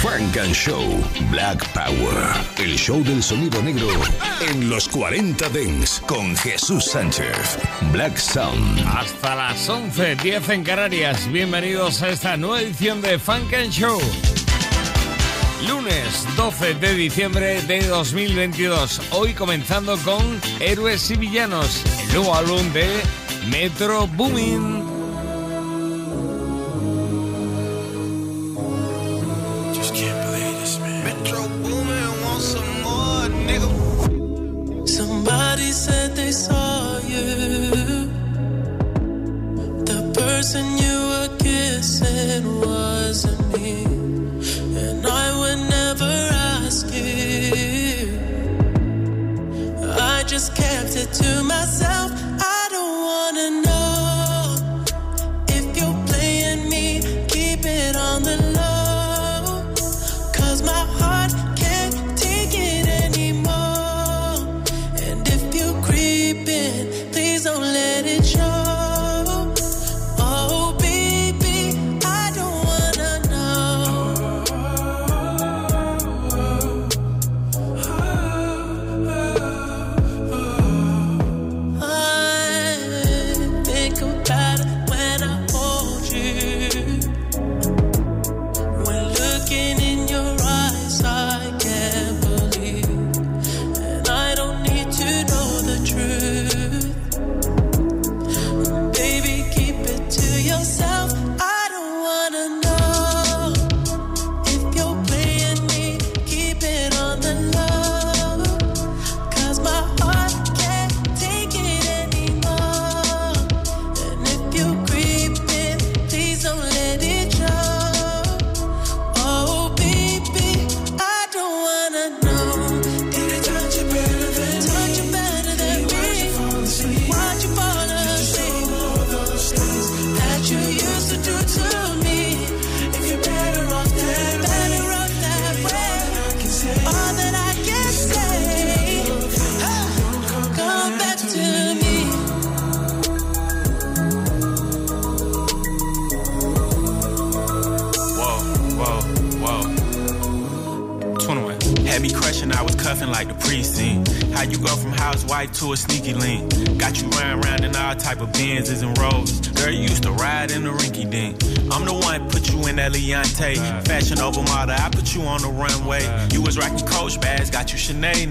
Frank and Show Black Power. El show del sonido negro en los 40 Dents con Jesús Sánchez. Black Sound. Hasta las 11, 10 en Canarias. Bienvenidos a esta nueva edición de Funk and Show. Lunes 12 de diciembre de 2022. Hoy comenzando con Héroes y Villanos, el nuevo álbum de Metro Boomin.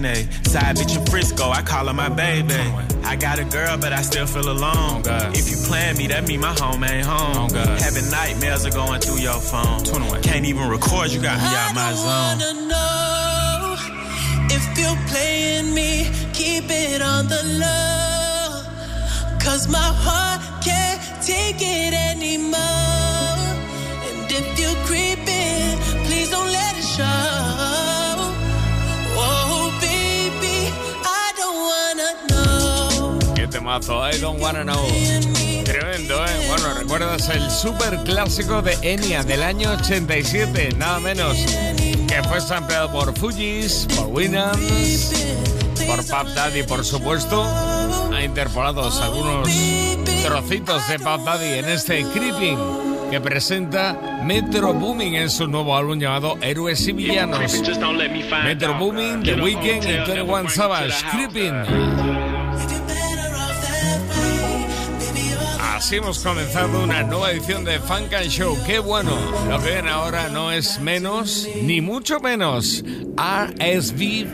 Sinead. Side bitch in Frisco, I call her my baby. I got a girl, but I still feel alone. If you plan me, that mean my home ain't home. Having nightmares are going through your phone. Can't even record, you got me out my zone. I zone. wanna know if you're playing me, keep it on the low. Cause my heart can't take it anymore. Temazo, I don't wanna know. Tremendo, ¿eh? Bueno, ¿recuerdas el super clásico de Enya del año 87? Nada menos. Que fue sampleado por Fujis, por Winans, por Pop Daddy, por supuesto. Ha interpolados algunos trocitos de Pop Daddy en este Creeping que presenta Metro Booming en su nuevo álbum llamado Héroes y Villanos. Metro Booming, The Weeknd y 21 Savage, Creeping. Hemos comenzado una nueva edición de Funk and Show. ¡Qué bueno! Lo que viene ahora no es menos, ni mucho menos. RSVP.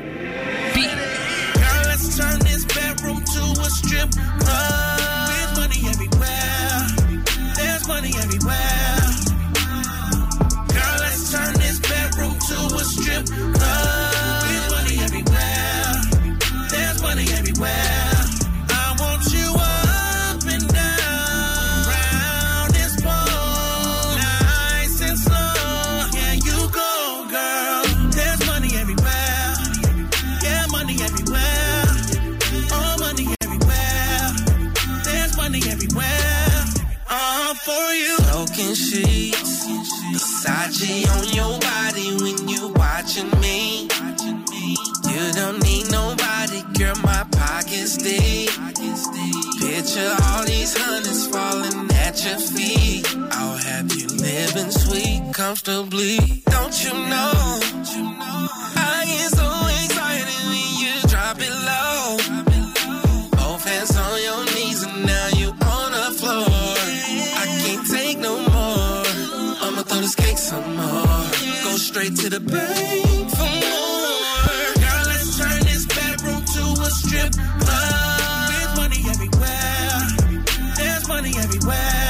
Watching me. You don't need nobody, girl. My pockets deep. Picture all these hundreds falling at your feet. I'll have you living sweet, comfortably. Don't you know? More. Go straight to the bank for more. Girl, let's turn this bedroom to a strip club. There's money everywhere. There's money everywhere.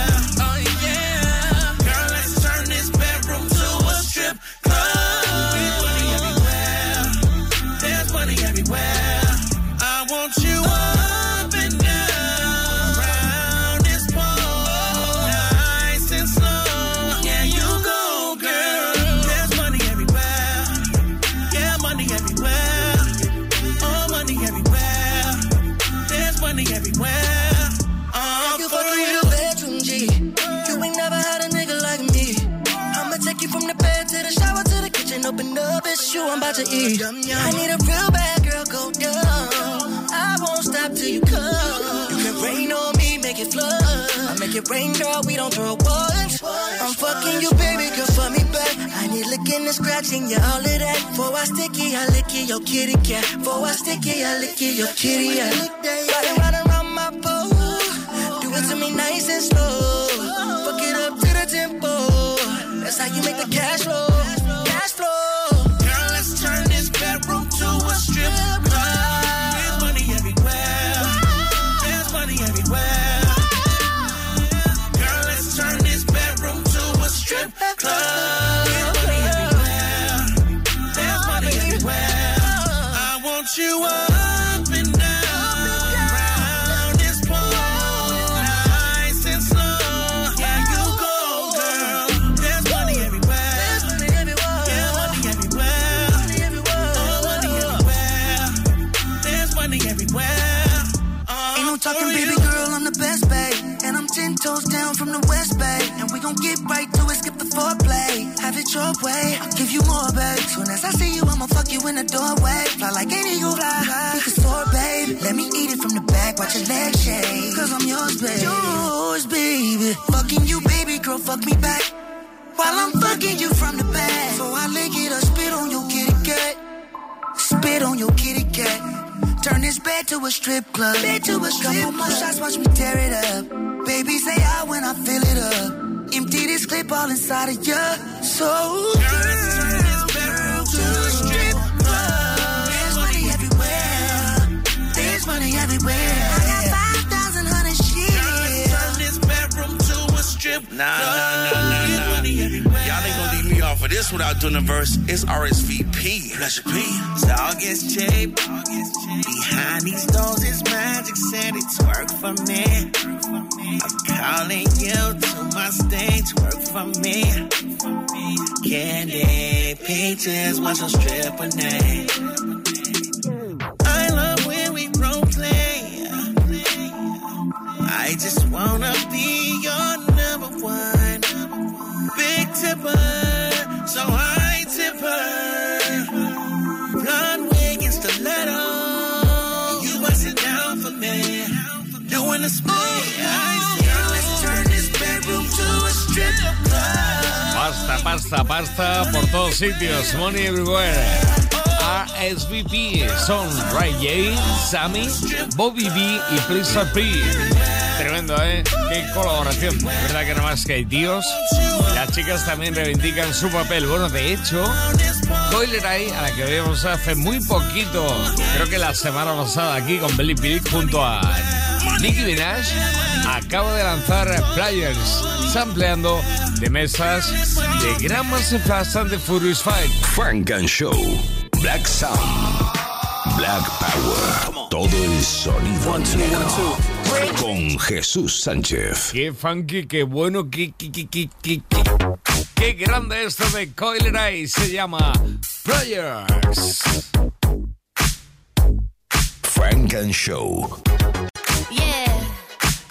Rain, girl, we don't throw once. I'm fucking you, baby, girl, for me back. I need licking and scratching, yeah, all of that. For I sticky, I lick it, your kitty cat. For I sticky, I lick it, your kitty cat. Riding round around my pole. Do it to me nice and slow. Fuck it up to the tempo. That's how you make the cash flow. Talking, baby you. girl, I'm the best, babe. And I'm ten toes down from the west, Bay. And we gon' get right to it, skip the foreplay. Have it your way, I'll give you more, babe. Soon as I see you, I'ma fuck you in the doorway. Fly like an eagle, fly. We can soar, babe. Let me eat it from the back, watch your legs shake. Cause I'm yours, babe. Yours, baby. Fucking you, baby girl, fuck me back. While I'm fucking you from the back. So I lick it or spit on your kitty cat. Spit on your kitty cat. Turn this bed to a strip club. Bed to a strip Couple more shots, watch me tear it up. Baby, say out when I fill it up. Empty this clip all inside of you. So Girl, let's turn this bedroom to a strip club. there's money everywhere. There's money everywhere. I got five thousand hundred Girl, turn this bedroom to a strip Nah, club. nah, nah, nah, There's nah. Y'all ain't gonna leave me off of this without doing a verse. It's RSVP. Pleasure P. It's August J. Behind these doors is magic, said it's work for me. I'm calling you to my stage, work for me. Candy, peaches, what's your stripper name? I love when we. I just wanna be your number one. Big tipper, so I tip her. Blonde wig and stiletto. You bust it down for me. Doing the split. Pasta, pasta, pasta por todos sitios. Money everywhere. RSVP son Ray J, Sammy, Bobby B y Please P. Tremendo, ¿eh? Qué colaboración. ¿Verdad que más que hay tíos? Las chicas también reivindican su papel. Bueno, de hecho, Coiler Eye, a la que vimos hace muy poquito, creo que la semana pasada aquí con Belly Pilic junto a Nicki Minaj, acaba de lanzar Players, sampleando de mesas de Gran Massive Fast and the Furious Fight. Frank and Show. Black Sound. Black Power. Todo el sonido negro. Con Jesús Sánchez. Qué funky, qué bueno, qué, qué, qué, qué, qué, qué- qué grande esto de Coiler Eye. Se llama Players. Frank and Show.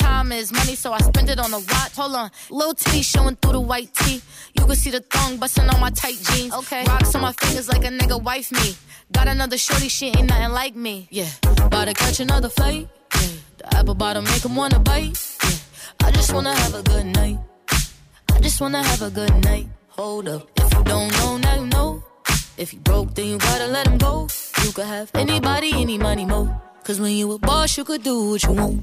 Time is money, so I spend it on a watch. Hold on, little titty showing through the white tee. You can see the thong busting on my tight jeans. Okay, rocks on my fingers like a nigga wife me. Got another shorty, she ain't nothing like me. Yeah, about to catch another flight. Yeah, the apple bottom make 'em wanna bite. Yeah, I just wanna have a good night. I just wanna have a good night. Hold up, if you don't know, now you know. If you broke, then you gotta let him go. You could have anybody, any money, mo. Cause when you a boss, you could do what you want.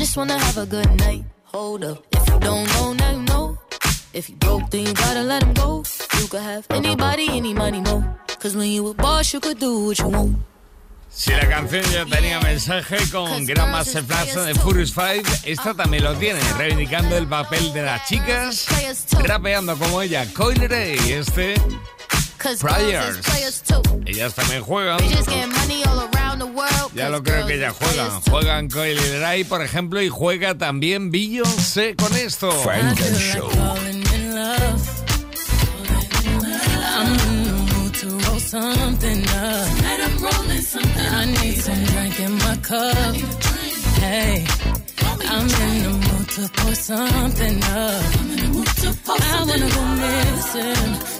Just wanna have a good night. Hold up, if you don't know, now you know. If you broke, then you gotta let him go. You could have anybody, any money, mo. Cause when you a boss, you could do what you want. Si la canción ya tenía mensaje con Gran Master Flash de Furious 5, esta también lo tiene, reivindicando el papel de las chicas, rapeando como ella, y este Too. Ellas también juegan. Bitches getting money all around the world. Ya lo creo que ellas is juegan. Juegan Coil Ray, por ejemplo, y juega también Beyoncé con esto. Frank and Show. Falling in love. I'm in the mood to roll something up. Tonight I'm rolling something. I need some drink in my cup. Hey, I'm in the mood to pour something up. I wanna go missing.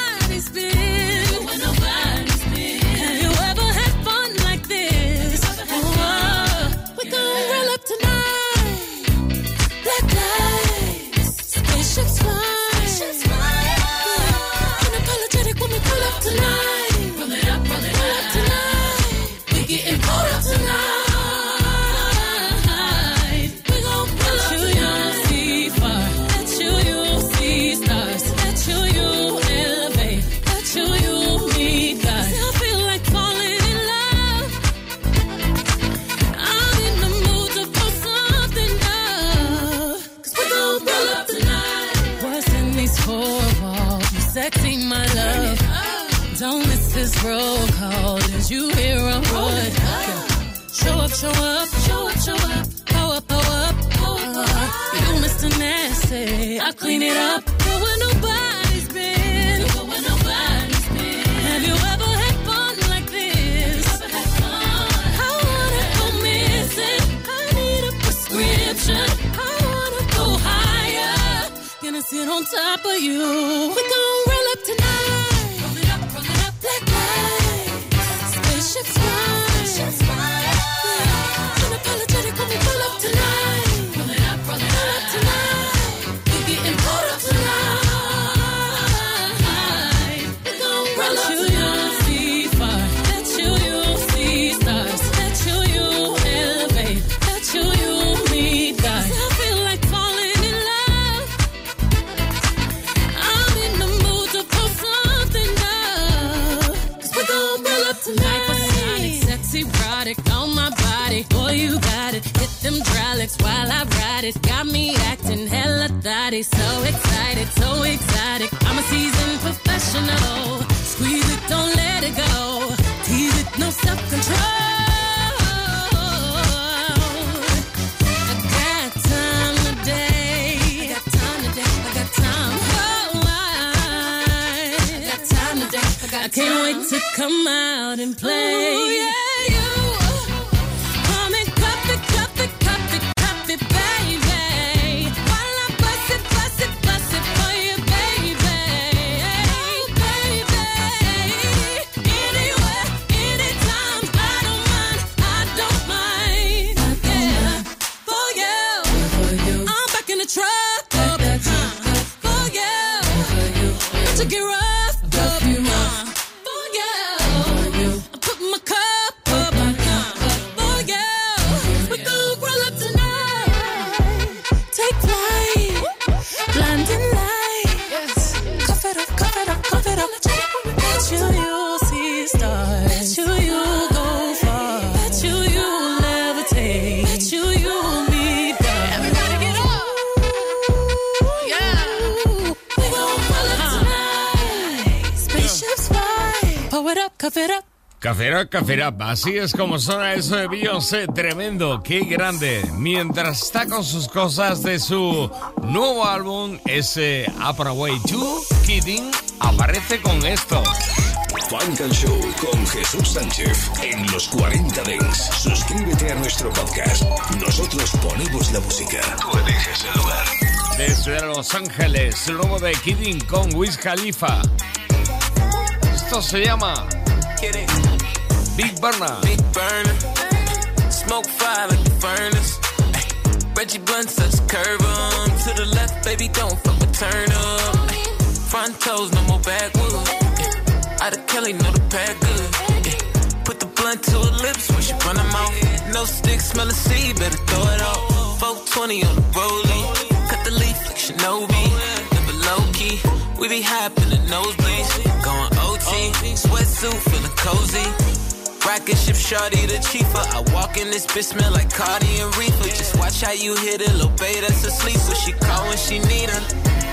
I clean it up. Go where nobody's been. Go where nobody's been. Have you ever had fun like this? I wanna go missing. I need a prescription. I wanna go higher. Gonna sit on top of you. We gon' roll up tonight. To come out and play. Café Rap, Café Rap. Así es como suena eso de Beyoncé. Tremendo, qué grande. Mientras está con sus cosas de su nuevo álbum, ese Up and Away 2, Kidding, aparece con esto. Funk and Show con Jesús Sánchez en los 40 Dents. Suscríbete a nuestro podcast. Nosotros ponemos la música. Tú eliges el lugar. Desde Los Ángeles, el nuevo de Kidding con Wiz Khalifa. Esto se llama Big Burner. Big burner. Smoke fire like the furnace. Ay, Reggie Blunt such curve on. To the left, baby, don't fuck with turn up. Ay, Front toes, no more backwoods. Ay, Out of Kelly, know the pack good. Ay, Put the blunt to her lips when she run them out. No stick, smell a seed, better throw it out. 420 on the rollie. Cut the leaf like Shinobi. Never low key. We be hopping the nosebleeds. Shorty the chifa. I walk in this bitch smell like Cardi and Reefer. Just watch how you hit it, little babe that's asleep. So she call when she need her.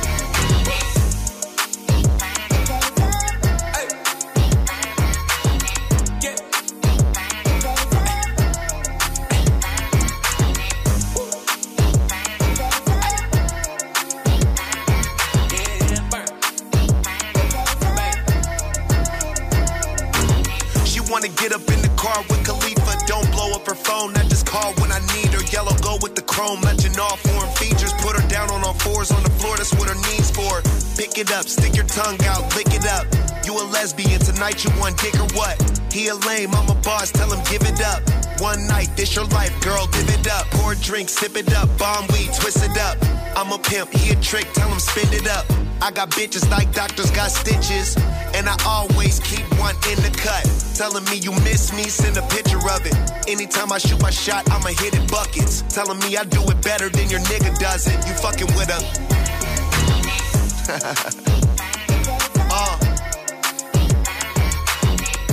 It up, stick your tongue out, lick it up. You a lesbian tonight? You want dick or what? He a lame, I'm a boss. Tell him give it up. One night, this your life, girl. Give it up. Pour a drink, sip it up. Bomb weed, twist it up. I'm a pimp, he a trick. Tell him spin it up. I got bitches like doctors got stitches. And I always keep one in the cut. Telling me you miss me, send a picture of it. Anytime I shoot my shot, I'ma hit it buckets. Telling me I do it better than your nigga does it. You fucking with her. uh.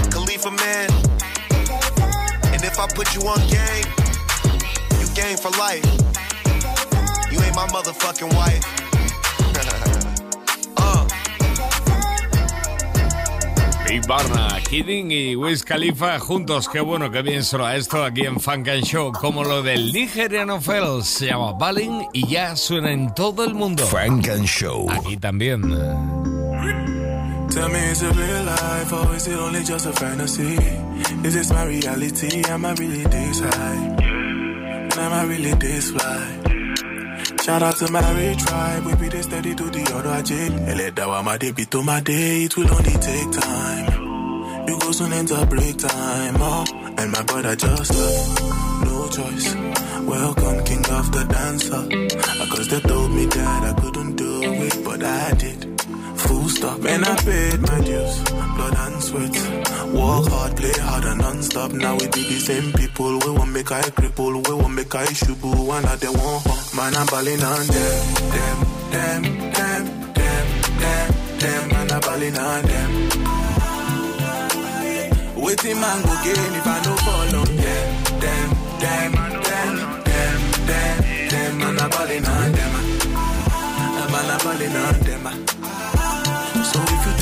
Khalifa man. And if I put you on game, you game for life. You ain't my motherfucking wife. Big Barna, Kidding y Wiz Khalifa juntos. Qué bueno, qué bien suena esto aquí en Funk and Show. Como lo del nigeriano Fel se llama Balin y ya suena en todo el mundo. Funk and Show. Aquí también. Tell me is it real life or is it only just a fantasy? Is this my reality? Am I really this high? And am I really this fly? Shout out to my rich tribe, we be the steady to the other J. Eledawa my day be to my day, it will only take time. You go soon enter break time, oh, and my brother just love, no choice. Welcome, king of the dancer. Cause they told me that I couldn't do it, but I did. Full stop, and I paid my dues, blood and sweat. Work hard, play hard and non-stop. Now we be the same people. We won't make I cripple, we won't make I shubu. One of them won't. Man, I'm balling on them, them, them, them, them, them, them. Man, I'm balling on them. Waiting man go gain if I no fall on them, them, them, them, them, them, them. Man, I'm balling on them. Man, I'm balling on them.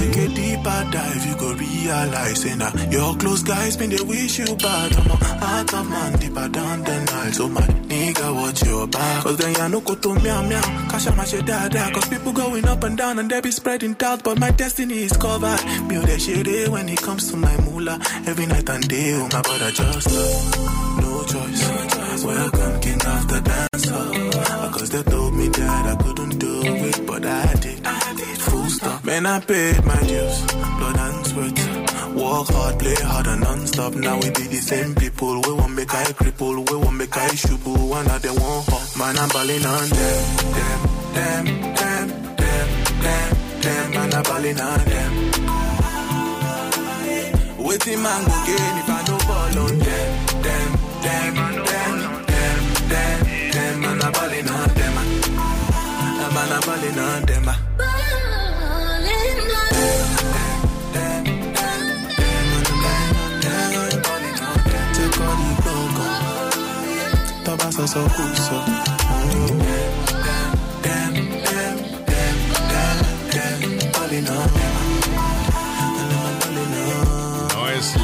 You take a deeper dive, you go realize, say nah, your close guys been they wish you bad. I'm a heart of man deeper down the Nile. So my nigga, watch your back. Cause then ya no go to meow meow. Cash out my shit dada. Cause people going up and down and they be spreading doubt. But my destiny is covered. Me oh, that shit eh, when it comes to my moolah. Every night and day, oh my brother just love. No choice. Welcome, king of the dancer. Cause they told me that I couldn't do it, but I did. Man, I paid my dues, blood and sweat. Work hard, play hard and non-stop. Now we be the same people. We won't make I cripple, we won't make I shubu. One of them won't hurt. Man, I'm balling on them, them, them, them, them, them, them. Man, I'm balling on them. Waiting man go gain if I no ball on them, them, them, them, them, them, them. Man, I'm balling on them. Man, I'm balling on them. No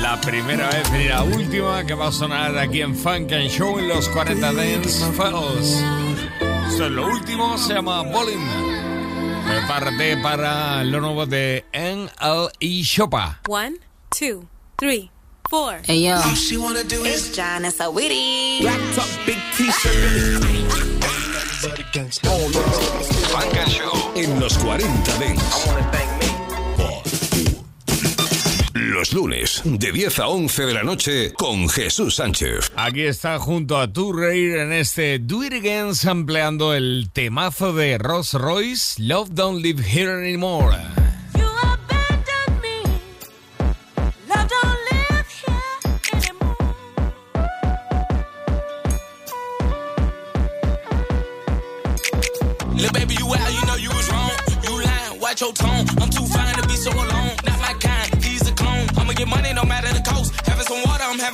la primera vez y la última que va a sonar aquí en Funk and Show en los 40 Dance Fellows. Esto es lo último, se llama Bowling. Prepárate para lo nuevo de NLE Shopa. One, two, three, four. Hey yo, All she wanna do is it's John and Sawiri. black top, big t-shirt. Show en los 40 Dance. Los lunes, de 10 a 11 de la noche, con Jesús Sánchez. Aquí está junto a Tu Reir en este Do It Again, sampleando el temazo de Ross Royce, Love Don't Live Here Anymore.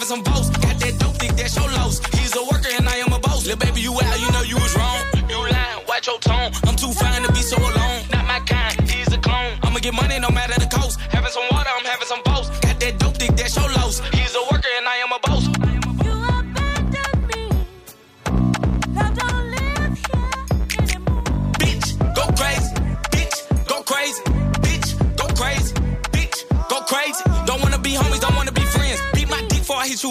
I'm some boast. Got that dope, think that's your loss. He's a worker and I am a boss. Little baby, you out, you know you was wrong. You lying, watch your tone.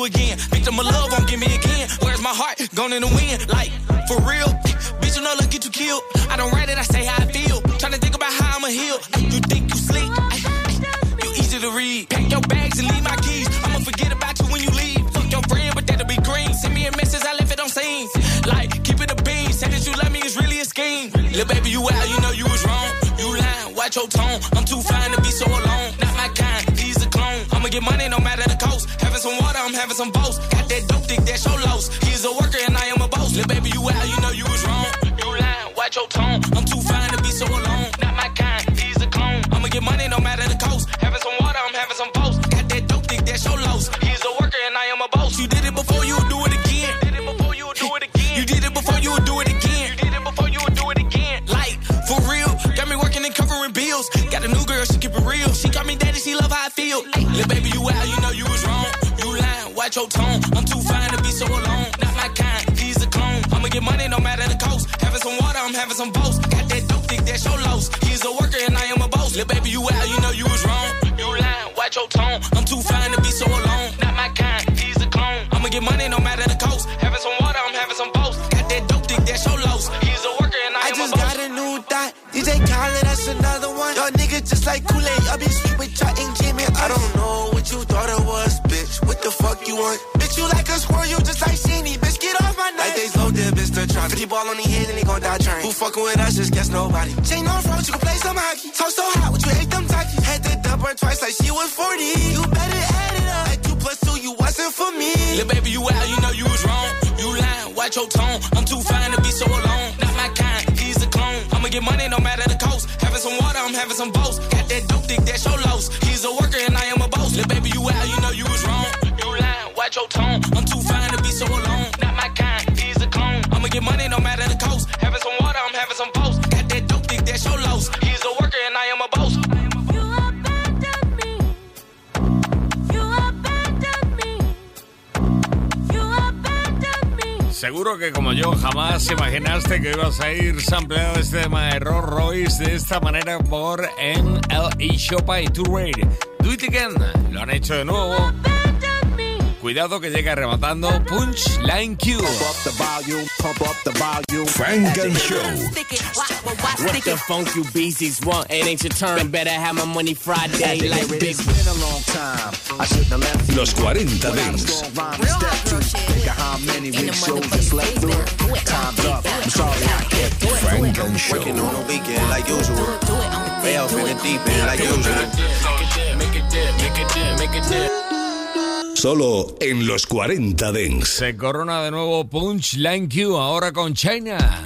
Again. Victim of love won't give me again. Where's my heart? Gone in the wind, like for real. Bitch, you know, look, get you killed. I don't write it, I say how I feel. Tryna think about how I'ma heal. You think you sleep? You easy to read. Pack your bags and leave my keys. I'ma forget about you when you leave. Fuck your friend, but that'll be green. Send me a message, I left it on scene. Like, keep it a bean. Say that you love me is really a scheme. Little baby, you out, you know you was wrong. You lying, watch your tone. Water, some boast. Got that dope dick, that's your loss. Head and they gon' die trying. Who fucking with us, just guess nobody. Chain on front, you can play some hockey. Talk so hot, what you hate them talkies. Had to dump her twice like she was 40. You better add it up. Like two plus two, you wasn't for me. Little baby, you out, you know you was wrong. You lying, watch your tone. I'm too fine to Seguro que como yo jamás imaginaste que ibas a ir sampleado este tema de Rolls Royce de esta manera por NLE Shopa y Tour Raid. Do it again. Lo han hecho de nuevo. Cuidado que llega rematando Punchline Q. Funk and Show. What the funk you beasties want? It ain't your turn. Better have my money Friday like big. Los 40 Dance. Funk and Show. on the weekend like usual. Way off in the deep end like usual. Make it dip, make it dip, make it dip. Solo en los 40 Dance. Se corona de nuevo Punchline Q ahora con China.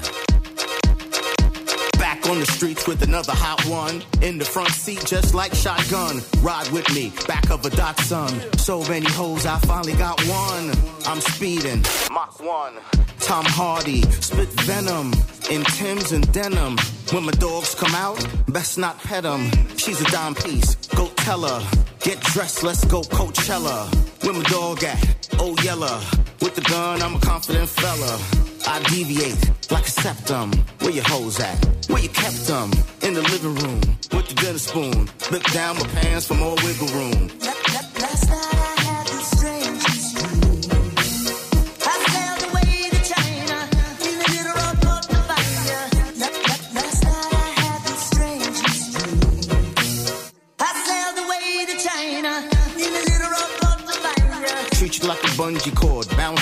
On the streets with another hot one. In the front seat, just like shotgun. Ride with me, back of a Datsun. So many hoes, I finally got one. I'm speeding, Mach 1. Tom Hardy, spit venom in Tim's and denim. When my dogs come out, best not pet 'em. She's a dime piece, go tell her. Get dressed, let's go Coachella. Where my dog at? Oh, Yella. With the gun, I'm a confident fella. I deviate like a septum. Where your hoes at? Where you kept them? In the living room with the dinner spoon. Look down my pants for more wiggle room.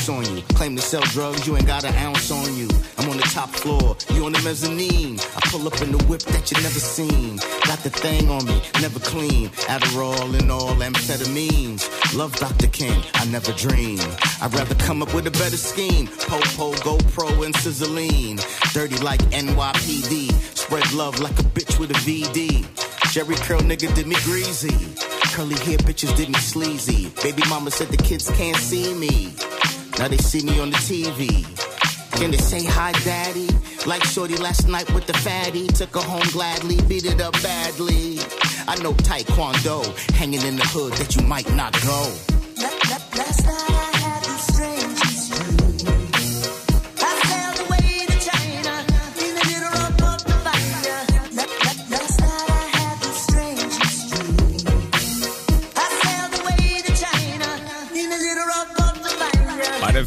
On you. Claim to sell drugs, you ain't got an ounce on you. I'm on the top floor, you on the mezzanine. I pull up in the whip that you never seen. Got the thing on me, never clean. Adderall and all amphetamines. Love Dr. King, I never dream. I'd rather come up with a better scheme. Popo, GoPro, and Sizzling. Dirty like NYPD. Spread love like a bitch with a VD. Jerry Curl nigga did me greasy. Curly hair bitches did me sleazy. Baby mama said the kids can't see me. Now they see me on the TV. Can they say hi, daddy? Like Shorty last night with the fatty. Took her home gladly, beat it up badly. I know Taekwondo hanging in the hood that you might not go. Last night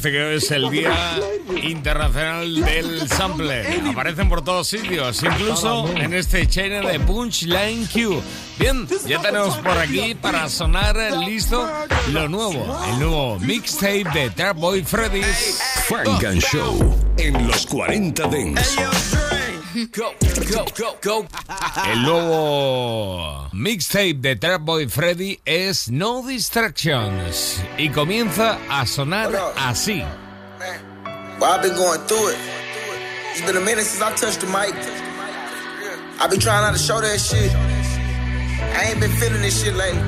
Parece que es el Día Internacional del Sample. Aparecen por todos sitios, incluso en este channel de Punchline Q. Bien, ya tenemos por aquí para sonar listo lo nuevo, el nuevo mixtape de Trap Boy Freddy. Funk and Show en los 40 Dents. Go, go, go, go. El nuevo mixtape de Trap Boy Freddy es No Distractions y comienza a sonar así. Well, I've been going through it. It's been a minute since I touched the mic. I've been trying not to show that shit. I ain't been feeling this shit lately.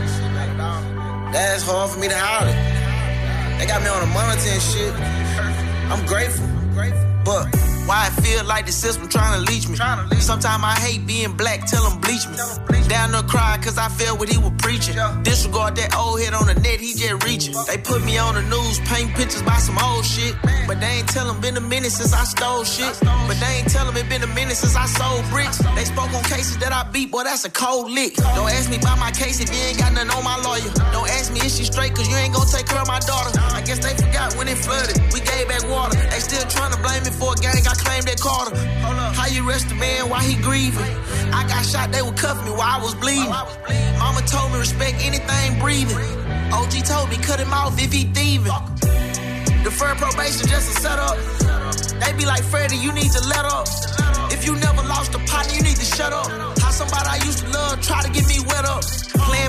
That's hard for me to holler. They got me on a monitor and shit. I'm grateful. But why I feel like the system trying to leech me. Sometimes I hate being black, tell them bleach me. Down there crying cause I felt what he was preaching. Disregard that old head on the net, he just reaching. They put me on the news, paint pictures by some old shit. But they ain't tell them been a minute since I stole shit. But they ain't tell them it been a minute since I sold bricks. They spoke on cases that I beat, boy, that's a cold lick. Don't ask me about my case if you ain't got nothing on my lawyer. Don't ask me if she straight cause you ain't gonna take care of my daughter. I guess they forgot when it flooded. We gave back water. They still trying to blame me for a gang I claimed that Carter. How you arrest a man while he grieving? I got shot, they would cuff me while I was bleeding. Mama told me respect anything breathing. OG told me cut him off if he thieving. Deferred probation just a setup. They be like Freddie, you need to let up. If you never lost a partner, you need to shut up. How somebody I used to love try to get me up.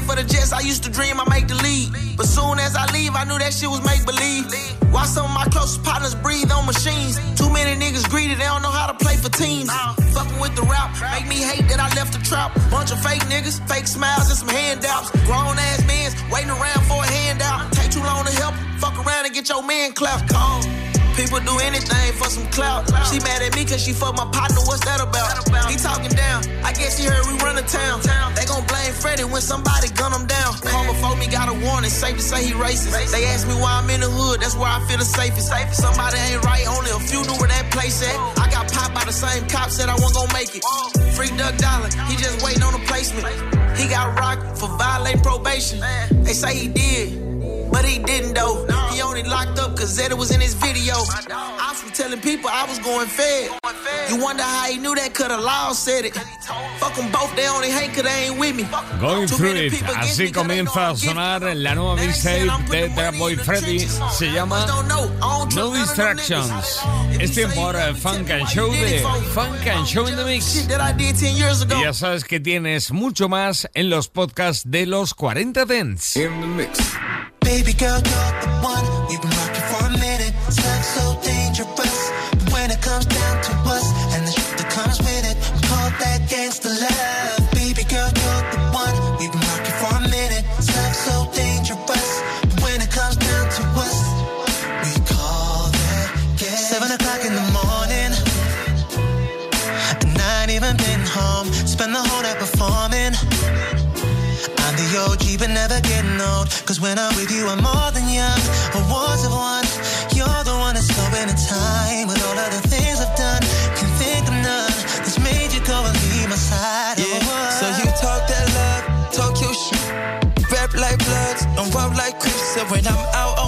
Playing for the Jets, I used to dream I make the lead. But soon as I leave, I knew that shit was make believe. Why some of my closest partners breathe on machines? Too many niggas greedy, they don't know how to play for teams. Fucking with the rap, make me hate that I left the trap. Bunch of fake niggas, fake smiles and some handouts. Grown ass men waiting around for a handout. Take too long to help, fuck around and get your man clapped. Cold. People do anything for some clout. She mad at me cause she fucked my partner, what's that about? He talking down, I guess he heard we run the town. They gon' blame Freddie when somebody gun him down. Before me, got a warning, safe to say he racist. They ask me why I'm in the hood, that's where I feel the safest. Somebody ain't right, only a few knew where that place at. I got popped by the same cop, said I wasn't gon' make it. Free Duck Dollar, he just waiting on a placement. He got rocked for violating probation. They say he did. But he didn't though. He only locked up cause Zeta was in his video. I was telling people I was going fed. You wonder how he knew that cause the law said it. Fuck them both, they only hate cause they ain't with me. Going through it. Así comienza a sonar la nueva mixtape de Trap Boy Freddy. Se llama No Distractions. Es tiempo ahora de Funk and Show de Funk and Show in the Mix. Y ya sabes que tienes mucho más en los podcasts de los 40 Dents. In the mix. Baby girl, you're the one. We've been rocking for a minute. Love so dangerous. old. Cause when I'm with you, I'm more than young. Awards of one. You're the one that's slowing the time. With all of the things I've done, can think of none that's made you go and leave my side. Yeah. So you talk that love, talk your shit. Rap like bloods, and walk like crips. So when I'm out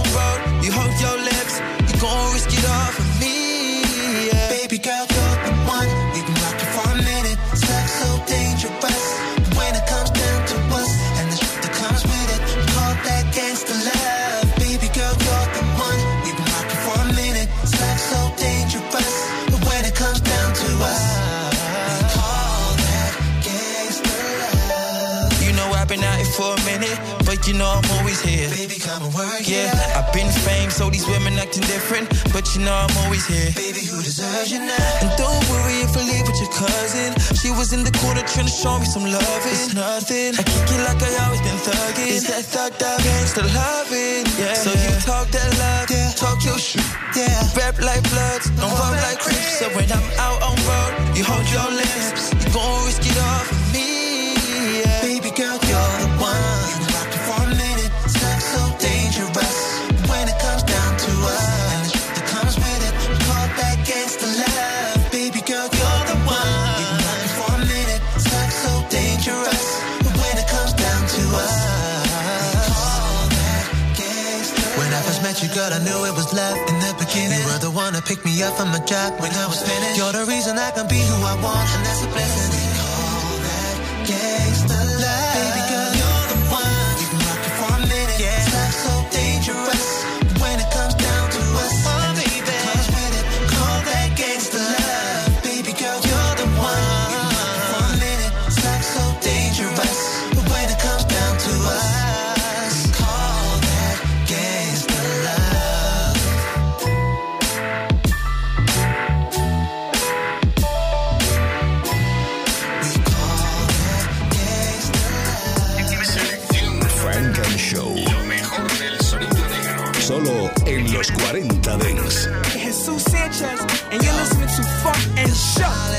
you know I'm always here. Baby, come and work. Yeah, yeah. I've been fame, so these women acting different. But you know I'm always here. Baby, Who deserves you now. And don't worry if I leave with your cousin. She was in the corner trying to show me some love. It's nothing. I kick it like I always been thugging. Is that thug that gangsta loving? Yeah. So you talk that love, yeah. talk your shit. Yeah. Rap like bloods, don't rap like creeps. So when I'm out on road, you hold your lips. You gon' risk it off. Pick me up from a job when I was finished. You're the reason I can be who I want, and that's a blessing. sense, and you're listening to Funk and Show.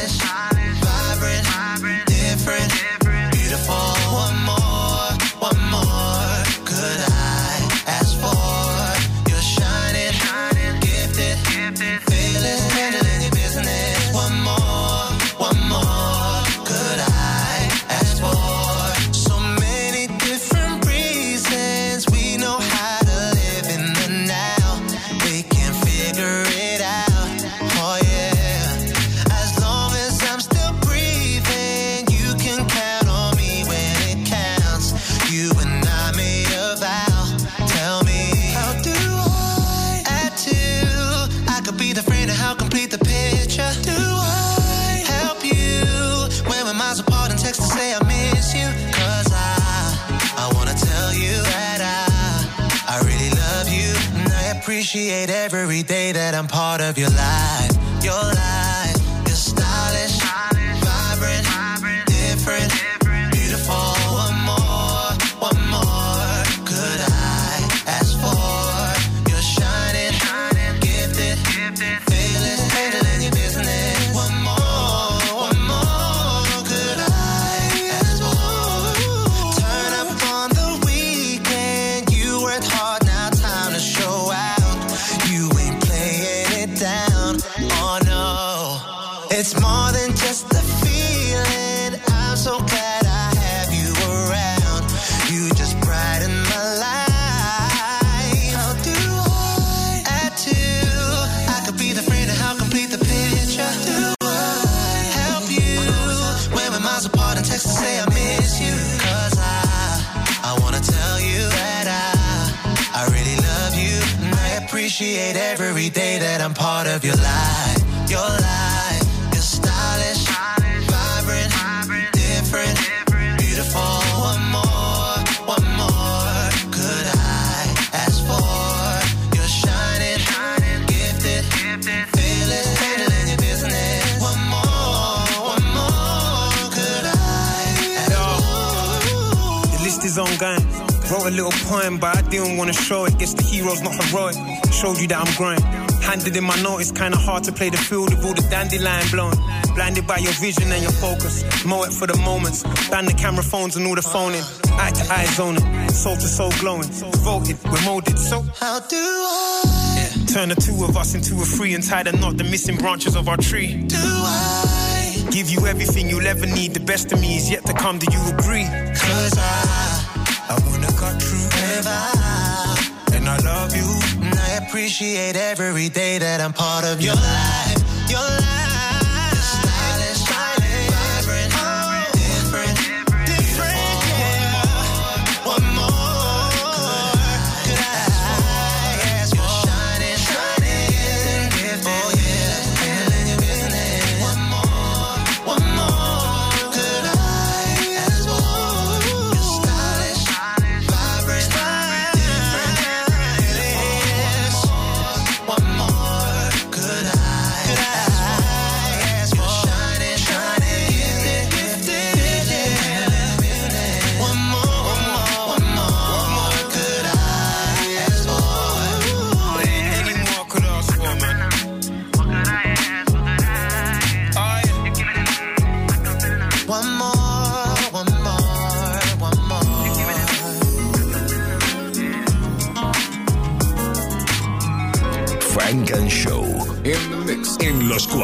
I'm part of your life. little poem, but I didn't wanna show it. Guess the hero's not heroic. Showed you that I'm growing. Handed in my note, it's kinda hard to play the field with all the dandelion blown. Blinded by your vision and your focus. Mow it for the moments. Ban the camera phones and all the phoning. Eye to eye zoning. Soul to soul glowing. Voted, we're molded. So, how do I? Turn the two of us into a free and tie the knot, the missing branches of our tree. Do I? Give you everything you'll ever need. The best of me is yet to come. Do you agree? Cause I, I wanna got true ever. And I love you. And I appreciate every day that I'm part of your life. Your life.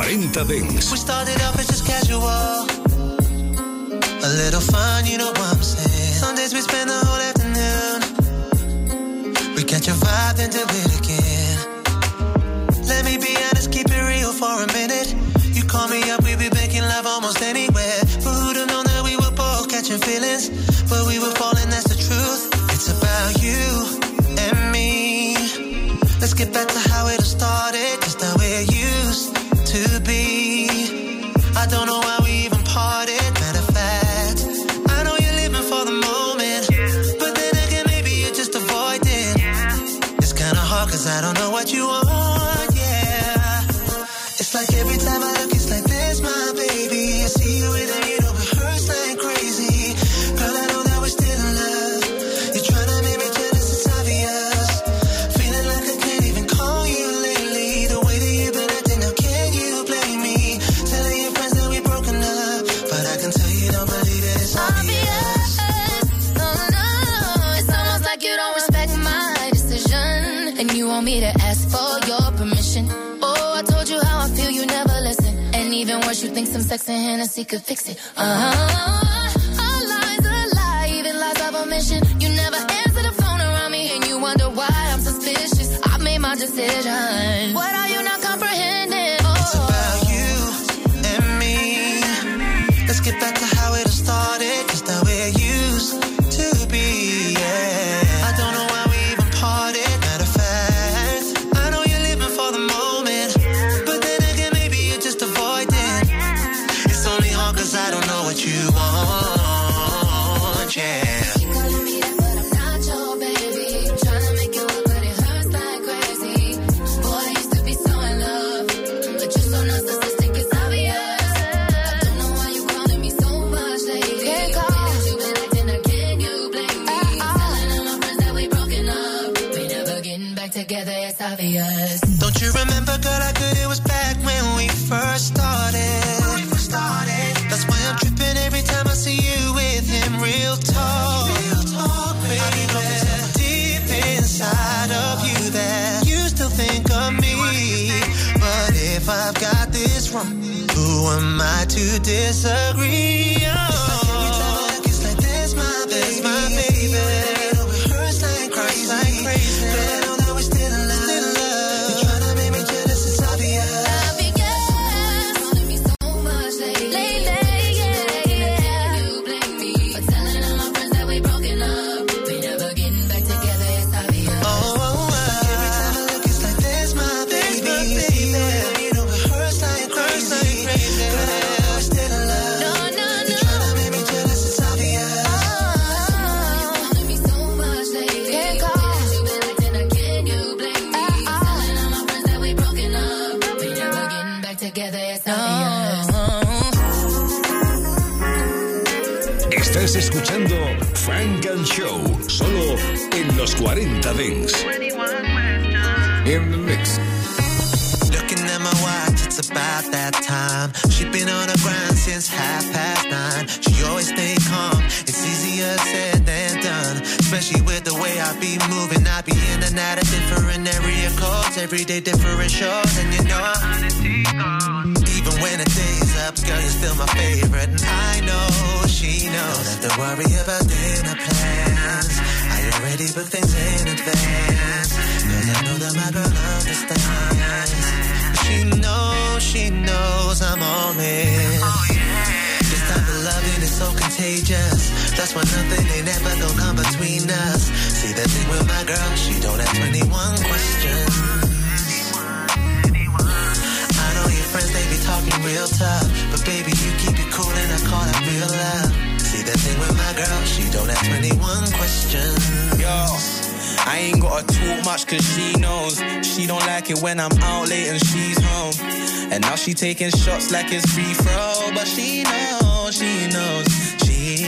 40 Dance. We started off as just casual. A little fun, you know what I'm saying. Some days we spend the whole afternoon. We catch a vibe and do it again. Let me be honest, keep it real for a minute. together, it's obvious. Don't you remember, girl, I could it was back when we first started. When we first started. That's why I'm tripping every time I see you with him. Real talk. Real talk, baby. I mean, deep inside of you that you still think of me. But if I've got this wrong, who am I to disagree? escuchando Funk and Show, solo en los 40 Dance. In the mix. Looking at my watch, it's about that time. She's been on the grind since half past nine. She always stay calm. It's easier said than done, especially with the way I be moving. I be in and out of different area codes, every day different shows, and you know. Honesty goes even when the day's up, girl, you're still my favorite. And I know she knows. Don't have to worry about dinner plans. I already booked things in advance. Cause I know that my girl understands. She knows, she knows I'm all in. Oh, this type of loving is so contagious. That's why nothing ain't ever gonna come between us. See the thing with my girl, she don't have 21 questions. Talking real tough. But baby, you keep it cool and I call that real love. See the thing with my girl, she don't have 21 questions. Yo. I ain't gotta talk much cause she knows She don't like it when I'm out late and she's home And now she taking shots like it's free throw But she knows, she knows,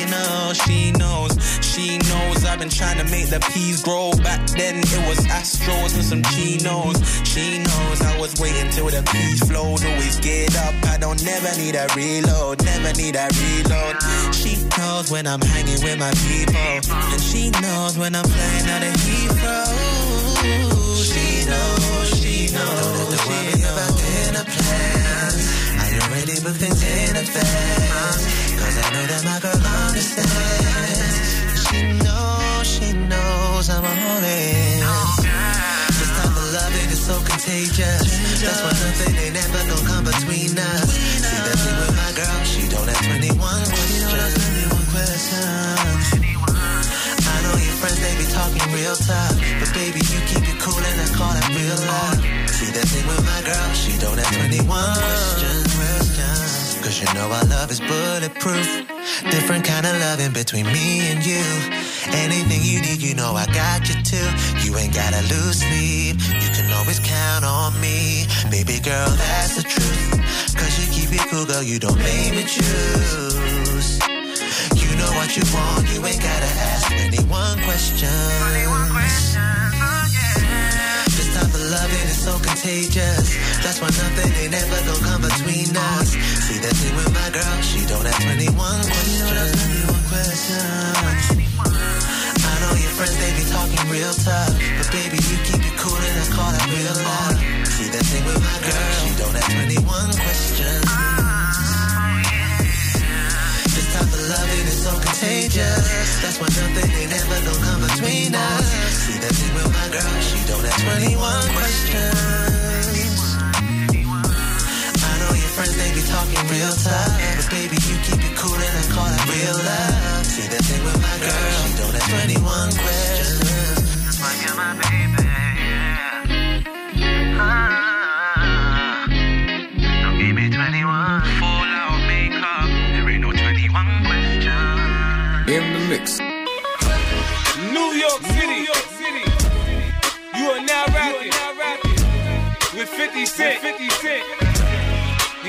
she knows, she knows She knows. I've been trying to make the peas grow. Back then it was Astros and some Chinos. She knows I was waiting till the peas flowed. Always get up, I don't never need a reload Never need a reload. She knows when I'm hanging with my people And she knows when I'm flying out of Heathrow. She knows, she knows. Worry about dinner plans I already booked in advance Cause I know that my girl understands. She knows, she knows I'm all in This type of loving is so contagious. That's why nothing ain't ever gonna come between us. See that thing with my girl, she don't have 21 questions I know your friends, they be talking real tough. But baby, you keep it cool and I call that real love. See that thing with my girl, she don't have 21 questions Cause you know our love is bulletproof. Different kind of loving between me and you. Anything you need, you know I got you too. You ain't gotta lose sleep. You can always count on me. Baby girl, that's the truth. Cause you keep it cool, girl, you don't make me choose You know what you want, you ain't gotta ask 21 questions contagious. That's why nothing ain't ever gonna come between us. See that thing with my girl, she don't have 21 questions I know your friends, they be talking real tough. But baby, you keep it cool and I call that real love. See that thing with my girl, she don't have 21 questions This type of loving is so contagious. That's why nothing ain't ever gonna come between us. See that thing with my girl, she don't have 21 questions talking real tough But baby, you keep it cool and I call that real love See that thing with my girl, she don't have 21 questions That's why you're my baby, Ah. Don't give me 21 Full out makeup There ain't no 21 questions In the mix. New York City. New York City. You are now rapping, with 50 Cent. 50 Cent.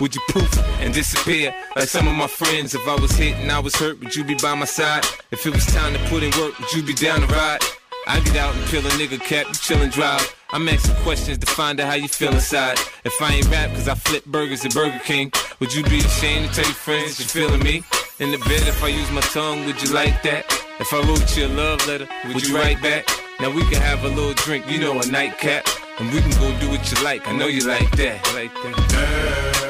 would you poof and disappear like some of my friends? If I was hit and I was hurt, would you be by my side? If it was time to put in work, would you be down to ride? I get out and peel a nigga cap, you chill and drive. I'm asking questions to find out how you feel inside. If I ain't rap cause I flip burgers at Burger King, would you be ashamed to tell your friends you're feeling me? In the bed, if I use my tongue, would you like that? If I wrote you a love letter, would, you write back? Now we can have a little drink, you know, a nightcap. And we can go do what you like, I know you like that. Like that.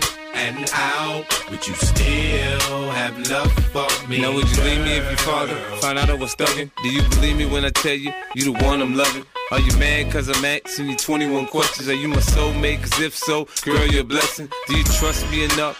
and out? Would you still have love for me? Now would you leave me if your father found out I was thugging? Do you believe me when I tell you you the one I'm loving? Are you mad cause I'm asking you 21 questions? Are you my soulmate? Cause if so, girl, you're a blessing. Do you trust me enough?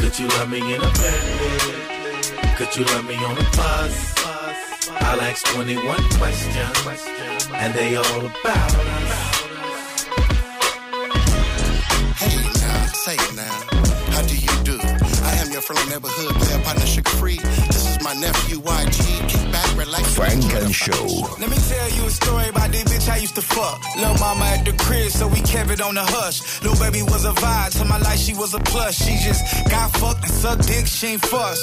Could you love me in a bed? Could you love me on a bus? I'll ask 21 questions, and they all about us. Hey now, say now. How do you do? I am your friendly neighborhood player partner, sugar free. This is my nephew YG. Kick back, relax. Funk and Show. Let me tell you a story about this bitch I used to fuck. Lil' mama at the crib, so we kept it on the hush. Lil' baby was a vibe to my life, she was a plus. She just got fucked and sucked dick, she ain't fuss.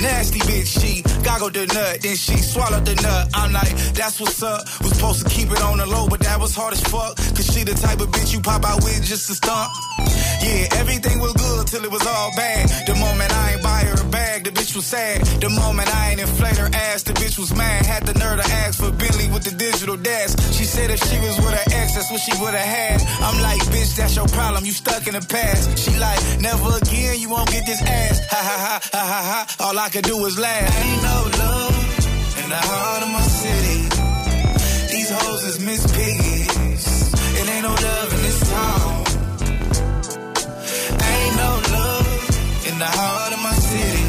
Nasty bitch, she goggled the nut, then she swallowed the nut. I'm like, that's what's up. Was supposed to keep it on the low, but that was hard as fuck. Cause she the type of bitch you pop out with just to stump. Yeah, everything was good till it was all bad. The moment I ain't buy her a bag, the bitch was sad. The moment I ain't inflate her ass, the bitch was mad. Had the nerve to ask for Bentley with the digital dash. She said if she was with her ex, that's what she would've had. I'm like, bitch, that's your problem. You stuck in the past. She like, never again, you won't get this ass. Ha ha ha ha ha ha. All I could do was laugh. Ain't no love in the heart of my city. These hoes is Miss Piggies. It ain't no love in this town. The heart of my city.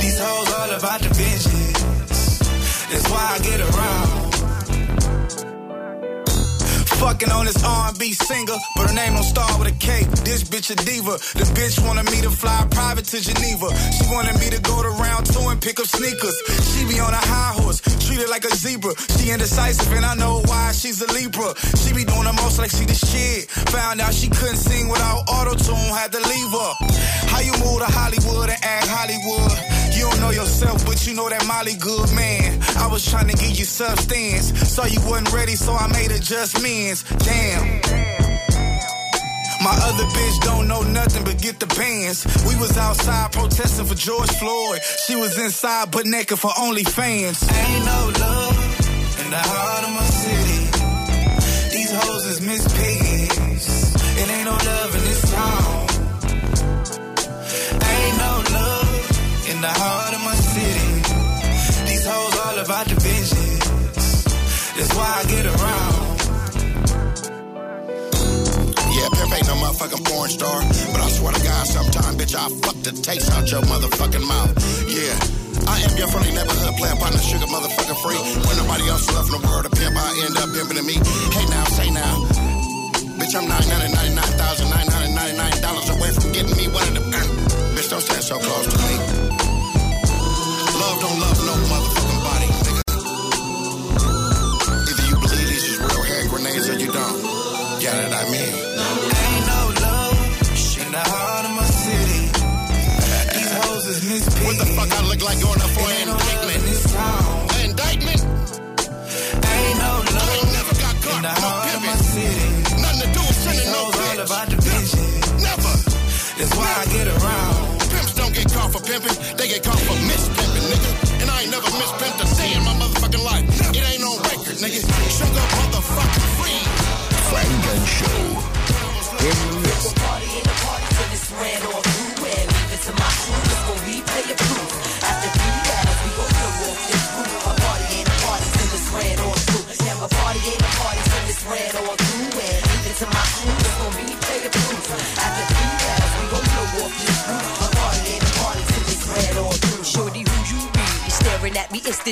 These hoes all about the bitches. That's why I get around. Fucking on this R&B singer, but her name don't start with a K. This bitch a diva. The bitch wanted me to fly private to Geneva. She wanted me to go to round two and pick up sneakers. She be on a high like a zebra. She indecisive and I know why she's a Libra. She be doing the most like she the shit. Found out she couldn't sing without auto tune, had to leave her. How you move to Hollywood and act Hollywood? You don't know yourself, but you know that Molly good man. I was trying to give you substance, so you wasn't ready, so I made adjustments. Damn. My other bitch don't know nothing but get the bands. We was outside protesting for George Floyd. She was inside but naked for OnlyFans. Ain't no love in the heart of my city. These hoes is Miss Piggies. It ain't no love in this town. Ain't no love in the heart of my city. These hoes all about bitches. That's why I get around. Motherfucking porn star. But I swear to God, sometime, bitch, I'll fuck the taste out your motherfucking mouth. Yeah. I am your friendly neighborhood player, partner, sugar motherfucking free. When nobody else left in the world to pimp, I end up pimping to me. Hey now, say now. Bitch, I'm $999,999 away from getting me one of them. Bitch, don't stand so close to me. Love don't love no motherfucking fuck I look like going up for an indictment? An indictment? Ain't no love I ain't never got caught in the for heart of my pimping. city. Nothing to do with sending no hoes all bitch. about the bitches. Never. That's why I get around. Pimps don't get caught for pimping, they get caught for mispimping, nigga. And I ain't never mispimped a day in my motherfucking life. It ain't on record, nigga. Sugar motherfucking free. Funk and Show. In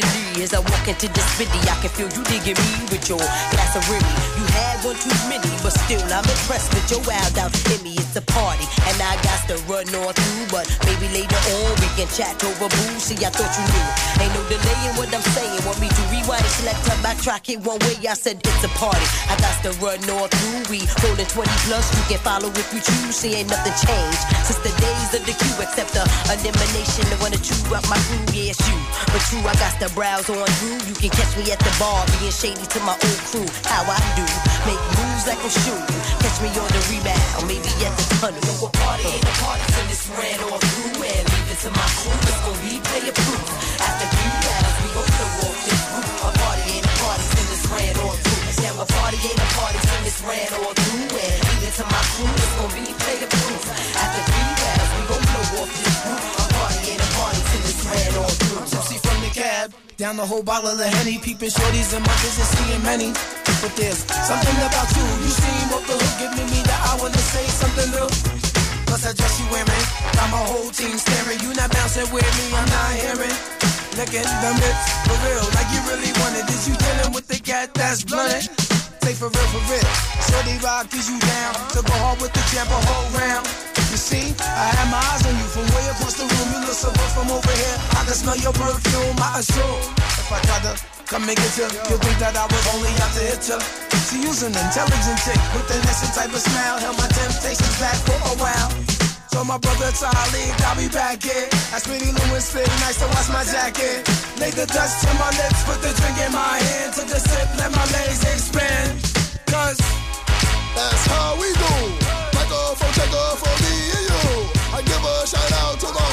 as I walk into this city. I can feel you digging me with your glass of Remy. You had one too many, but still I'm impressed with your wild out me. It's a party, and I got to run on through. But maybe later on we can chat over booze. See, I thought you knew. Ain't no delay in what I'm saying. Want me to rewind, select, up, backtrack it one way? I said it's a party. I got to run on through. We rolling 20 plus. You can follow if you choose. See, ain't nothing changed since the days of the queue, except the elimination of one or two out my crew. It's you. But true, I got to browse on through. You can catch me at the bar, being shady to my old crew. How I do, make moves like a shoe. Catch me on the rebound, maybe at the tunnel. No, a party ain't a party till it's ran all through. And leave it to my crew, it's gon' replay a proof. After three rounds, we gon' to walk this group. A party ain't a party it's ran all through. Party ain't a party till it's ran all through. And leave it to my crew, it's gon' replay down the whole bottle of Henny, peeping shorties in my business, seeing many. But there's something about you, you seem off the hook, giving me that I wanna say something new. Plus I dress you wearing, got my whole team staring. You not bouncing with me, I'm not hearing. Licking the lips, for real, like you really wanted. Is you dealing with the cat that's blunted? Say for real, for real. Shorty rock is you down to go hard with the jam a whole round. You see, I had my eyes on you from way across the room. You look so good from over here. I can smell your perfume. I assume if I try to come and get you, you'll think that I was only out to hit you. See, you's an intelligent chick with an innocent type of smile. Held my temptations back for a while. So my brother Charlie got me back here. That's Sweetie Lewis fit, nice to wash my jacket. Lay the dust to my lips, put the drink in my hand. Took a sip, let my legs expand. Cause That's how we do. Microphone checker for me and you. I give a shout out to my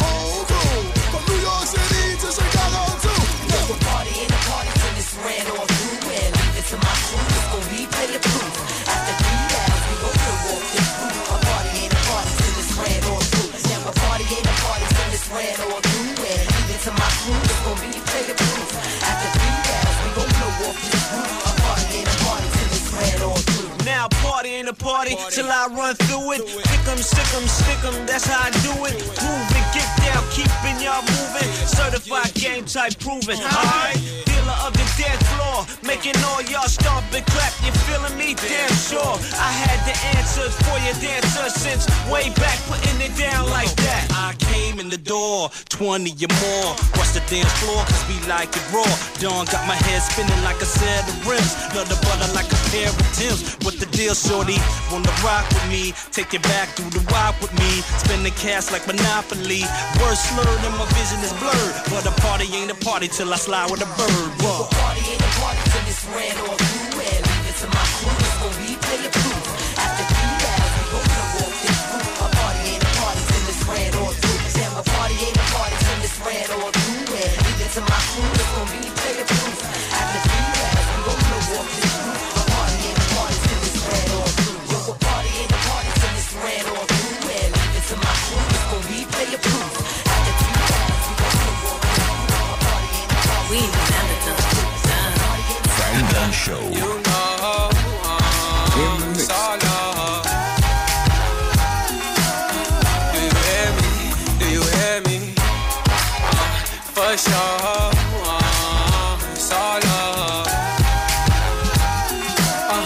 party party till I run through it. Pick 'em, stick 'em, stick 'em, that's how I do it. Move it, get down, keeping y'all moving. Certified game type proven. Alright, dealer of the dead floor, making all y'all stomp and clap. You feeling me? Damn sure. I had the answers for your dancers since way back, putting it down like that. I came in the door, 20 or more. Watch the dance floor, cause we like it raw. Dawn got my head spinning like a set of rims. Love the butter like a pair of Tim's. What the deal, shorty? Wanna rock with me? Take it back through the rock with me. Spending cash like Monopoly. Words slurred and my vision is blurred. But a party ain't a party till I slide with a bird. Whoa. Party ain't a party till it's Show. You know, uh, it's all love. Do you hear me? Do you hear me? Uh, for sure, uh, it's all love. Uh,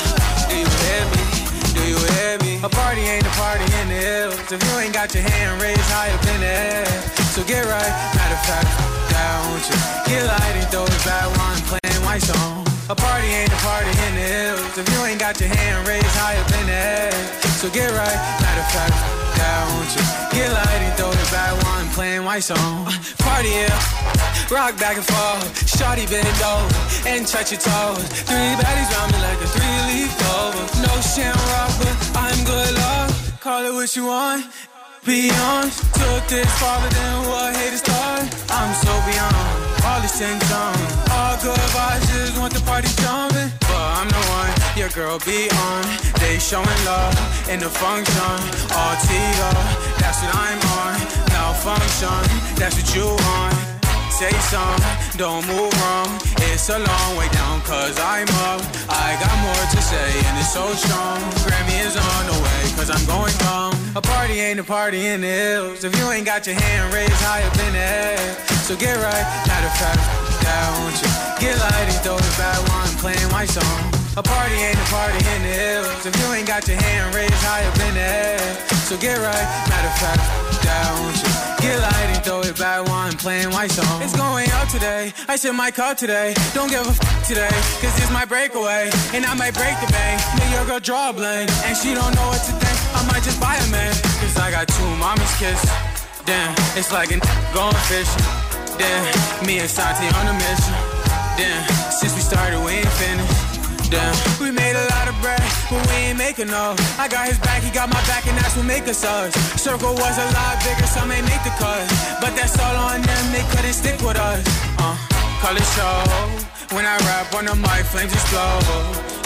do you hear me? Do you hear me? A party ain't a party in the hills if you ain't got your hand raised high up in the air. So get right, matter of fact, down you. Get light and throw it back while I'm playing my song. A party ain't a party in the hills if you ain't got your hand raised high up in the air. So get right, matter of fact, down you. Get light and throw back while I'm playing my song. Party yeah, rock back and forth. Shorty bend over and touch your toes. Three baddies round me like a three-leaf clover. No shamrock, but I'm good love. Call it what you want. Be honest, took this farther than what haters thought. I'm so beyond all these things on. All good vibes, just want the party jumping. But I'm the one, your girl be on. They showing love in the function. All up, that's what I'm on. Malfunction, that's what you on. Say something, don't move wrong. It's a long way down, cause I'm up. I got more to say, and it's so strong. Grammy is on the way, cause I'm going wrong. A party ain't a party in the hills. If you ain't got your hand raised high up in the air, so get right. Matter of fact, down, won't you? Get light and throw the bad one, playing my song. A party ain't a party in the hills. If you ain't got your hand raised high up in the air, so get right. Matter of fact, down? Get light and throw it back while I'm playing my song. It's going out today. I said my car today. Don't give a f today, cause it's my breakaway. And I might break the bank. Make your girl draw a blank. And she don't know what to think. I might just buy a man. Cause I got two mommies kiss. Damn, it's like a going fishing. Damn, me and Santi on a mission. Damn, since we started, we ain't finished. Damn, we made a lot bread, but we ain't making no. I got his back, he got my back, and that's what make us us. Circle was a lot bigger, some ain't make the cut. But that's all on them, they couldn't stick with us. Uh, call it show. When I rap on the mic, flames explode.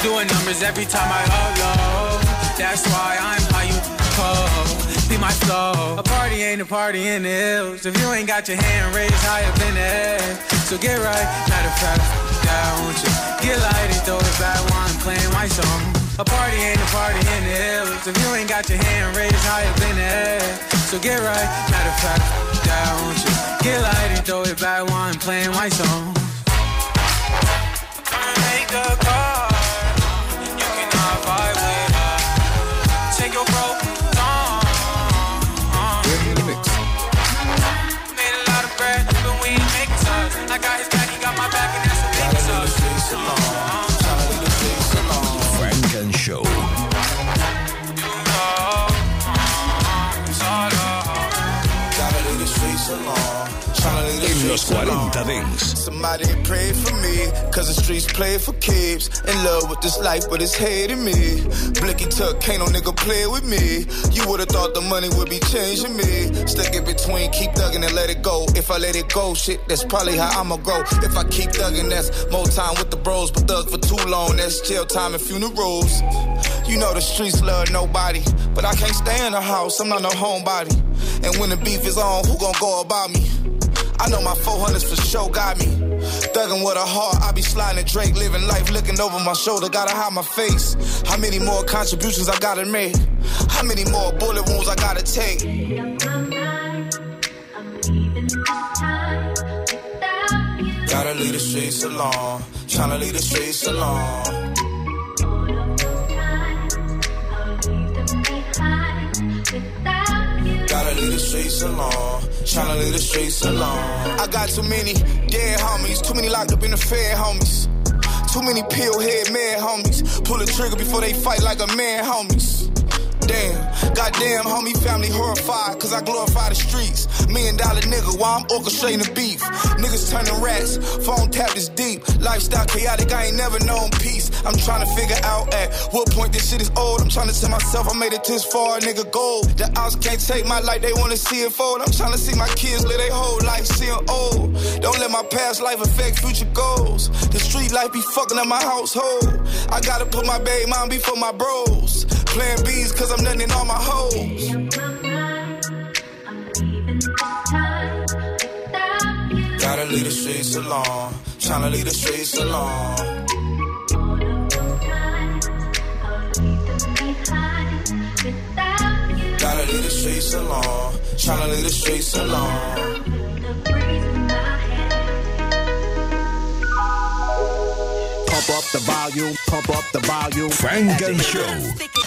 Doing numbers every time I upload. That's why I'm how you cold. Be my flow. A party ain't a party in the hills. If you ain't got your hand raised high up in the air, so get right. Matter of fact, down, won't you? Get light and throw it back while I'm playing my song. A party ain't a party in the hills. If you ain't got your hand raised high up in the air, so get right. Matter of fact, down, won't you? Get light and throw it back while I'm playing my song. Make a call. I got his back, he got my back, and that's what makes us. Funk and Show. Gotta leave the streets alone. Los streets alone. 40 Dance. Somebody pray for me, cause the streets play for keeps. In love with this life, but it's hating me. Blicky tuck, can't no nigga play with me. You would've thought the money would be changing me. Stuck in between, keep thugging and let it go. If I let it go, shit, that's probably how I'ma grow. If I keep thugging, that's more time with the bros. But thug for too long, that's jail time and funerals. You know the streets love nobody, but I can't stay in the house, I'm not no homebody. And when the beef is on, who gon' go about me? I know my 400s for sure got me. Thuggin' with a heart, I be sliding Drake, living life looking over my shoulder. Gotta hide my face. How many more contributions I gotta make? How many more bullet wounds I gotta take? Gotta leave the streets alone. Tryna leave the streets alone. Streets alone. Tryna leave the streets alone. I got too many dead homies, too many locked up in the fed homies. Too many pill head mad homies. Pull the trigger before they fight like a man homies. Damn, goddamn, homie, family horrified, cause I glorify the streets. Million dollar nigga, while I'm orchestrating the beef. Niggas turning rats, phone tap is deep. Lifestyle chaotic, I ain't never known peace. I'm trying to figure out at what point this shit is old. I'm trying to tell myself I made it this far, nigga, gold. The outs can't take my life, they wanna see it fold. I'm trying to see my kids live their whole life, seeing old. Don't let my past life affect future goals. The street life be fucking up my household. I gotta put my baby mom before my bros. Playing B's cause I'm nothing in all my hoes. Gotta leave the streets alone. Tryna leave the streets alone. Gotta leave the streets alone. Tryna leave the streets alone. Pump up the volume, pump up the volume. Funk and Show.